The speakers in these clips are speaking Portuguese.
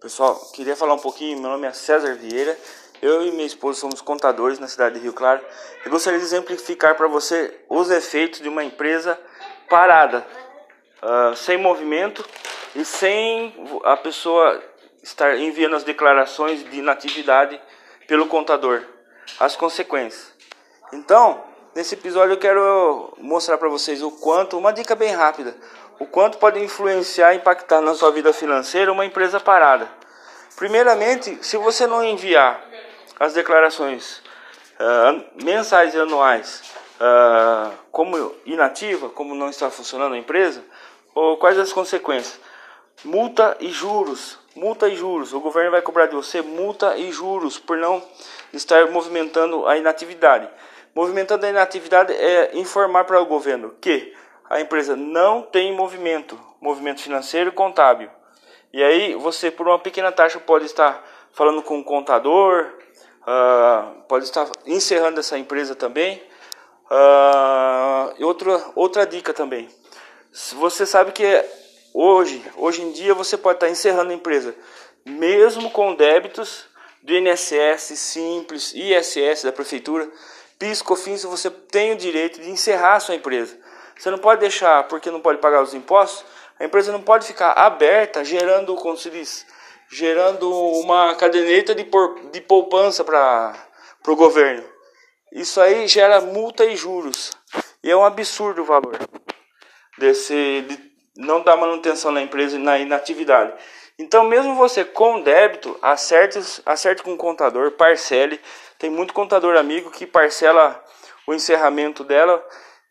Pessoal, queria falar um pouquinho. Meu nome é César Vieira. Eu e minha esposa somos contadores na cidade de Rio Claro. Eu gostaria de exemplificar para você os efeitos de uma empresa parada, uh, sem movimento e sem a pessoa estar enviando as declarações de inatividade pelo contador. As consequências. Então, nesse episódio eu quero mostrar para vocês o quanto, uma dica bem rápida, o quanto pode influenciar e impactar na sua vida financeira uma empresa parada. Primeiramente, se você não enviar as declarações uh, mensais e anuais uh, como inativa, como não está funcionando a empresa, ou quais as consequências? Multa e juros. Multa e juros. O governo vai cobrar de você multa e juros por não estar movimentando a inatividade. Movimentando a inatividade é informar para o governo que a empresa não tem movimento, movimento financeiro e contábil. E aí você, por uma pequena taxa, pode estar falando com o contador, uh, pode estar encerrando essa empresa também. Uh, outra, outra dica também. Você sabe que hoje, hoje em dia, você pode estar encerrando a empresa, mesmo com débitos do INSS, Simples, ISS da Prefeitura, PIS, COFINS, você tem o direito de encerrar a sua empresa. Você não pode deixar, porque não pode pagar os impostos, a empresa não pode ficar aberta, gerando, como se diz, gerando uma caderneta de, por, de poupança para o governo. Isso aí gera multa e juros. E é um absurdo o valor desse, de não dar manutenção na empresa na inatividade. Então, mesmo você com débito, acerte, acerte com o contador, parcele. Tem muito contador amigo que parcela o encerramento dela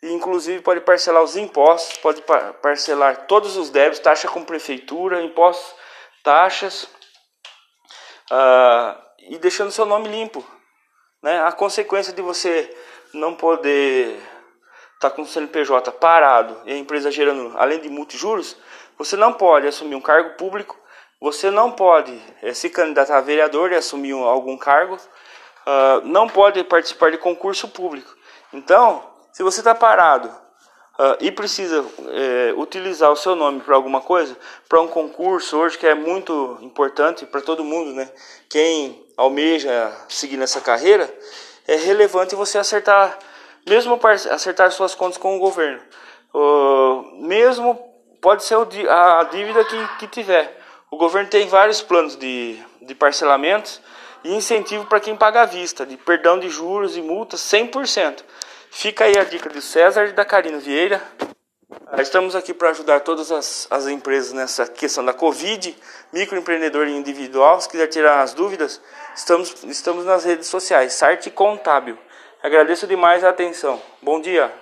inclusive pode parcelar os impostos, pode parcelar todos os débitos, taxa com prefeitura, impostos, taxas, uh, e deixando seu nome limpo. Né? A consequência de você não poder estar tá com o CNPJ parado e a empresa gerando, além de multa e juros, você não pode assumir um cargo público, você não pode é, se candidatar a vereador e assumir um, algum cargo, uh, não pode participar de concurso público. Então, se você está parado uh, e precisa é, utilizar o seu nome para alguma coisa, para um concurso hoje que é muito importante para todo mundo, né? Quem almeja seguir nessa carreira, é relevante você acertar, mesmo acertar suas contas com o governo. Uh, mesmo pode ser a dívida que, que tiver. O governo tem vários planos de, de parcelamentos e incentivo para quem paga à vista, de perdão de juros e multas 100%. Fica aí a dica de César e da Karina Vieira. Ah, estamos aqui para ajudar todas as, as empresas nessa questão da Covid, microempreendedor individual. Se quiser tirar as dúvidas, estamos, estamos nas redes sociais, Sarte Contábil. Agradeço demais a atenção. Bom dia.